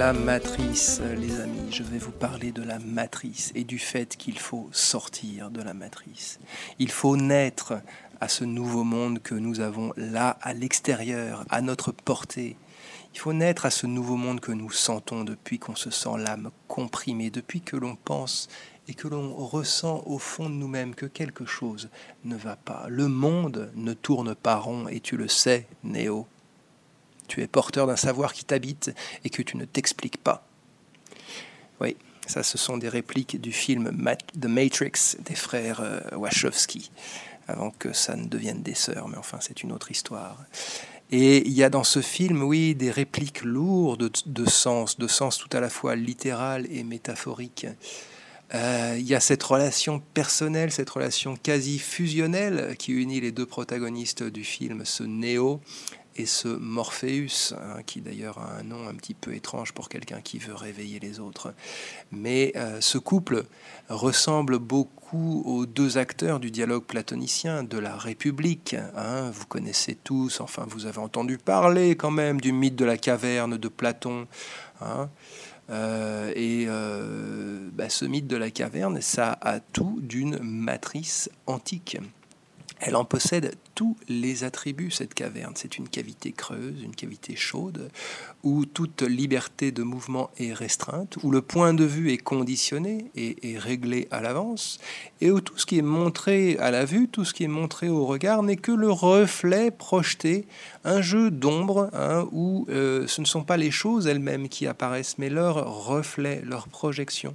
La matrice, les amis, je vais vous parler de la matrice et du fait qu'il faut sortir de la matrice. Il faut naître à ce nouveau monde que nous avons là, à l'extérieur, à notre portée. Il faut naître à ce nouveau monde que nous sentons depuis qu'on se sent l'âme comprimée, depuis que l'on pense et que l'on ressent au fond de nous-mêmes que quelque chose ne va pas. Le monde ne tourne pas rond et tu le sais, Néo tu es porteur d'un savoir qui t'habite et que tu ne t'expliques pas. Oui, ça ce sont des répliques du film The Matrix des frères euh, Wachowski, avant que ça ne devienne des sœurs, mais enfin c'est une autre histoire. Et il y a dans ce film, oui, des répliques lourdes de, sens, de sens tout à la fois littéral et métaphorique. Euh, il y a cette relation personnelle, cette relation quasi fusionnelle qui unit les deux protagonistes du film, ce Néo et ce Morpheus, hein, qui d'ailleurs a un nom un petit peu étrange pour quelqu'un qui veut réveiller les autres. Mais euh, ce couple ressemble beaucoup aux deux acteurs du dialogue platonicien de la République. Hein. Vous connaissez tous, enfin vous avez entendu parler quand même du mythe de la caverne de Platon. Hein. Euh, et euh, bah, ce mythe de la caverne, ça a tout d'une matrice antique. Elle en possède tous les attributs, cette caverne. C'est une cavité creuse, une cavité chaude, où toute liberté de mouvement est restreinte, où le point de vue est conditionné et est réglé à l'avance, et où tout ce qui est montré à la vue, tout ce qui est montré au regard, n'est que le reflet projeté, un jeu d'ombre, hein, où euh, ce ne sont pas les choses elles-mêmes qui apparaissent, mais leur reflet, leur projection.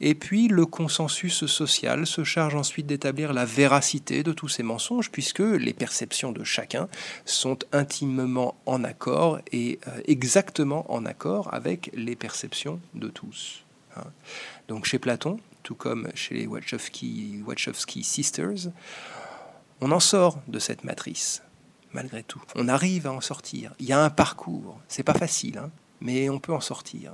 Et puis le consensus social se charge ensuite d'établir la véracité de tous ces mensonges, puisque les perceptions de chacun sont intimement en accord et euh, exactement en accord avec les perceptions de tous. Hein. Donc chez Platon, tout comme chez les Wachowski, Wachowski Sisters, on en sort de cette matrice, malgré tout. On arrive à en sortir. Il y a un parcours. C'est pas facile, hein, mais on peut en sortir.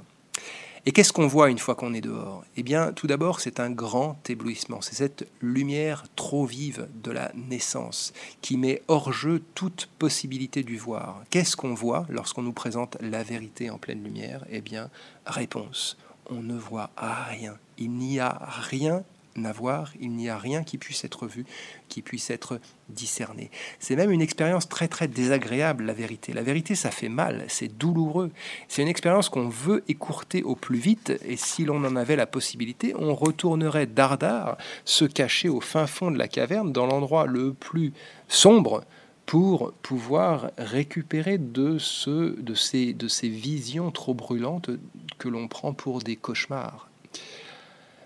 Et qu'est-ce qu'on voit une fois qu'on est dehors? Eh bien, tout d'abord, c'est un grand éblouissement. C'est cette lumière trop vive de la naissance qui met hors jeu toute possibilité du voir. Qu'est-ce qu'on voit lorsqu'on nous présente la vérité en pleine lumière? Eh bien, réponse. On ne voit rien. Il n'y a rien n'avoir, il n'y a rien qui puisse être vu, qui puisse être discerné. C'est même une expérience très très désagréable, la vérité. La vérité, ça fait mal, c'est douloureux. C'est une expérience qu'on veut écourter au plus vite, et si l'on en avait la possibilité, on retournerait dardard se cacher au fin fond de la caverne, dans l'endroit le plus sombre, pour pouvoir récupérer de, ce, de, ces, de ces visions trop brûlantes que l'on prend pour des cauchemars.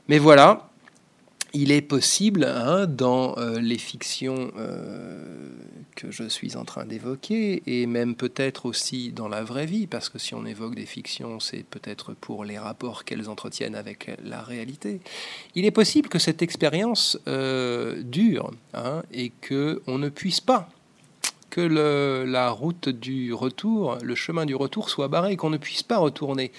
Mais voilà, il est possible, hein, dans euh, les fictions euh, que je suis en train d'évoquer, et même peut-être aussi dans la vraie vie, parce que si on évoque des fictions, c'est peut-être pour les rapports qu'elles entretiennent avec la réalité, il est possible que cette expérience euh, dure hein, et qu'on ne puisse pas que la route du retour, le chemin du retour soit barré, qu'on ne puisse pas retourner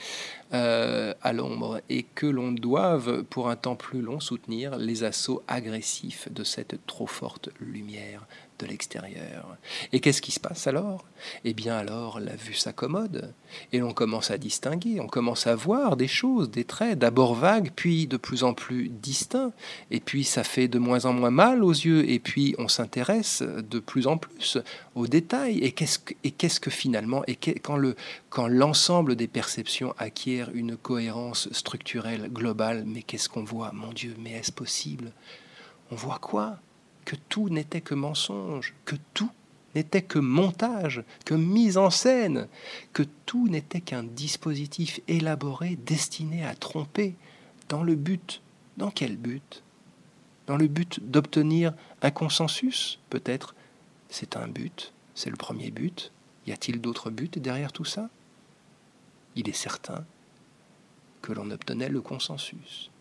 euh, à l'ombre et que l'on doive pour un temps plus long soutenir les assauts agressifs de cette trop forte lumière de l'extérieur. Et qu'est-ce qui se passe alors? Eh bien alors la vue s'accommode et l'on commence à distinguer, on commence à voir des choses, des traits, d'abord vagues, puis de plus en plus distincts, et puis ça fait de moins en moins mal aux yeux, et puis on s'intéresse de plus en plus aux détails. Et qu'est-ce que, et qu'est-ce que finalement, et quand, le, quand l'ensemble des perceptions acquiert une cohérence structurelle globale, mais qu'est-ce qu'on voit? Mon Dieu, mais est-ce possible? On voit quoi? Que tout n'était que mensonge, que tout n'était que montage, que mise en scène, que tout n'était qu'un dispositif élaboré destiné à tromper, dans le but, dans quel but? Dans le but d'obtenir un consensus, peut-être? C'est un but, c'est le premier but. Y a-t-il d'autres buts derrière tout ça? Il est certain que l'on obtenait le consensus.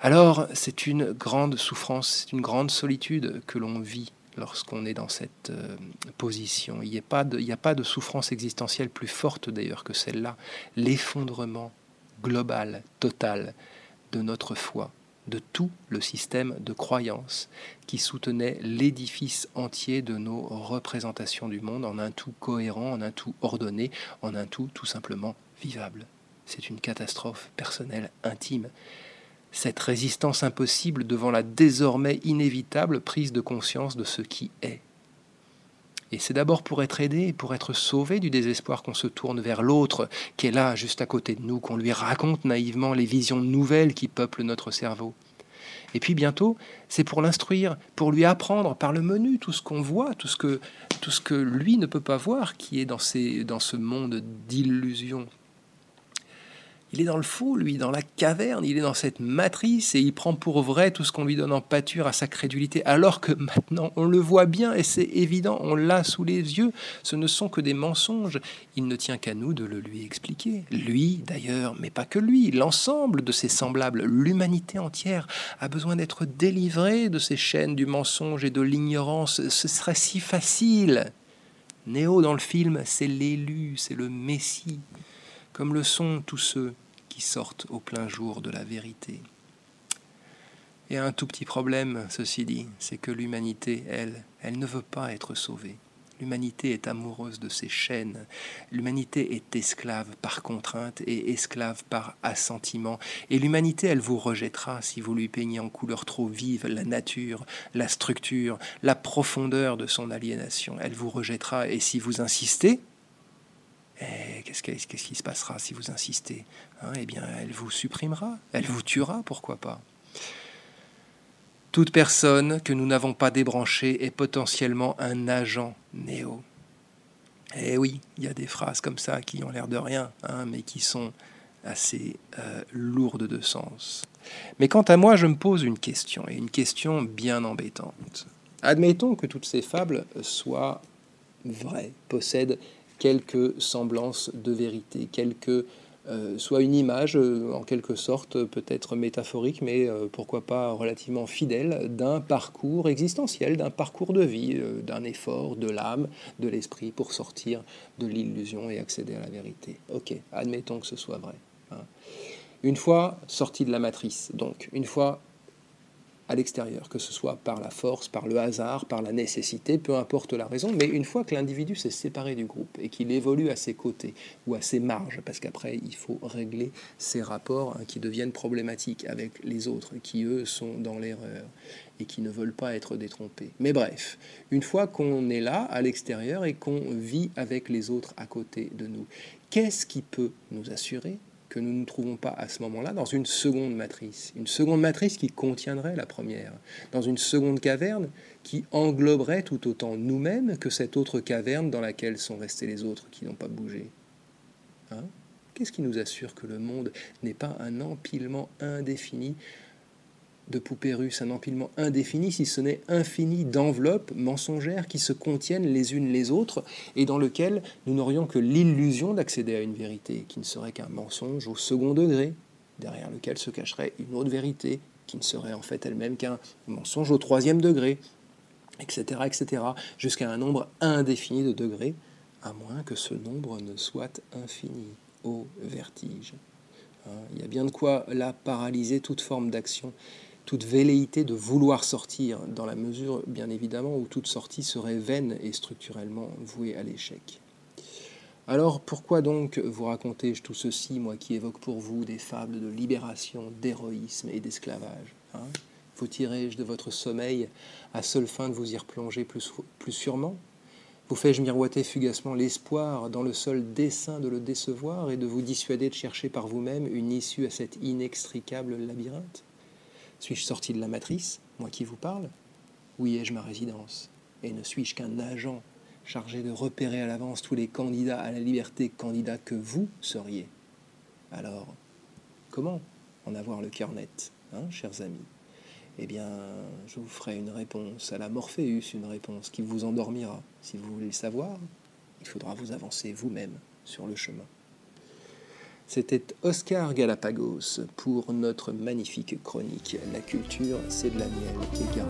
Alors c'est une grande souffrance, c'est une grande solitude que l'on vit lorsqu'on est dans cette euh, position. Il n'y a, pas de, a pas de souffrance existentielle plus forte d'ailleurs que celle-là. L'effondrement global, total de notre foi, de tout le système de croyance qui soutenait l'édifice entier de nos représentations du monde en un tout cohérent, en un tout ordonné, en un tout tout simplement vivable. C'est une catastrophe personnelle intime cette résistance impossible devant la désormais inévitable prise de conscience de ce qui est. Et c'est d'abord pour être aidé, pour être sauvé du désespoir qu'on se tourne vers l'autre qui est là, juste à côté de nous, qu'on lui raconte naïvement les visions nouvelles qui peuplent notre cerveau. Et puis bientôt, c'est pour l'instruire, pour lui apprendre par le menu tout ce qu'on voit, tout ce que, tout ce que lui ne peut pas voir, qui est dans, dans ce monde d'illusions il est dans le faux, lui, dans la caverne, il est dans cette matrice et il prend pour vrai tout ce qu'on lui donne en pâture à sa crédulité, alors que maintenant on le voit bien et c'est évident, on l'a sous les yeux, ce ne sont que des mensonges. Il ne tient qu'à nous de le lui expliquer. Lui, d'ailleurs, mais pas que lui, l'ensemble de ses semblables, l'humanité entière a besoin d'être délivrée de ces chaînes du mensonge et de l'ignorance. Ce serait si facile. Néo dans le film, c'est l'élu, c'est le Messie comme le sont tous ceux qui sortent au plein jour de la vérité. Et un tout petit problème, ceci dit, c'est que l'humanité, elle, elle ne veut pas être sauvée. L'humanité est amoureuse de ses chaînes. L'humanité est esclave par contrainte et esclave par assentiment. Et l'humanité, elle vous rejettera si vous lui peignez en couleur trop vive la nature, la structure, la profondeur de son aliénation. Elle vous rejettera et si vous insistez, eh, qu'est-ce, qui se passera si vous insistez hein? Eh bien, elle vous supprimera, elle vous tuera, pourquoi pas? Toute personne que nous n'avons pas débranchée est potentiellement un agent néo. Eh oui, il y a des phrases comme ça qui ont l'air de rien, hein, mais qui sont assez euh, lourdes de sens. Mais quant à moi, je me pose une question, et une question bien embêtante. Admettons que toutes ces fables soient vraies, possèdent quelques semblances de vérité, quelques, euh, soit une image euh, en quelque sorte peut-être métaphorique, mais euh, pourquoi pas relativement fidèle d'un parcours existentiel, d'un parcours de vie, d'un effort de l'âme, de l'esprit pour sortir de l'illusion et accéder à la vérité. Ok, admettons que ce soit vrai. Hein. Une fois sorti de la matrice, donc une fois à l'extérieur, que ce soit par la force, par le hasard, par la nécessité, peu importe la raison, mais une fois que l'individu s'est séparé du groupe et qu'il évolue à ses côtés ou à ses marges, parce qu'après il faut régler ses rapports hein, qui deviennent problématiques avec les autres, qui eux sont dans l'erreur et qui ne veulent pas être détrompés. Mais bref, une fois qu'on est là, à l'extérieur, et qu'on vit avec les autres à côté de nous, qu'est-ce qui peut nous assurer que nous ne trouvons pas à ce moment-là dans une seconde matrice. Une seconde matrice qui contiendrait la première. Dans une seconde caverne qui engloberait tout autant nous-mêmes que cette autre caverne dans laquelle sont restés les autres qui n'ont pas bougé. Hein? Qu'est-ce qui nous assure que le monde n'est pas un empilement indéfini de poupées russes, un empilement indéfini, si ce n'est infini d'enveloppes mensongères qui se contiennent les unes les autres et dans lequel nous n'aurions que l'illusion d'accéder à une vérité qui ne serait qu'un mensonge au second degré, derrière lequel se cacherait une autre vérité qui ne serait en fait elle-même qu'un mensonge au troisième degré, etc., etc., jusqu'à un nombre indéfini de degrés, à moins que ce nombre ne soit infini, au vertige. Hein, il y a bien de quoi là paralyser toute forme d'action toute velléité de vouloir sortir, dans la mesure, bien évidemment, où toute sortie serait vaine et structurellement vouée à l'échec. Alors pourquoi donc vous raconter tout ceci, moi qui évoque pour vous des fables de libération, d'héroïsme et d'esclavage hein? Vous tirais-je de votre sommeil à seule fin de vous y replonger plus, plus sûrement? Vous fais-je miroiter fugacement l'espoir dans le seul dessein de le décevoir et de vous dissuader de chercher par vous-même une issue à cet inextricable labyrinthe? Suis-je sorti de la matrice, moi qui vous parle? Où y ai-je ma résidence? Et ne suis-je qu'un agent chargé de repérer à l'avance tous les candidats à la liberté, candidats que vous seriez? Alors, comment en avoir le cœur net, hein, chers amis? Eh bien, je vous ferai une réponse à la Morpheus, une réponse qui vous endormira. Si vous voulez le savoir, il faudra vous avancer vous-même sur le chemin. C'était Oscar Galapagos pour notre magnifique chronique La culture, c'est de la miel et.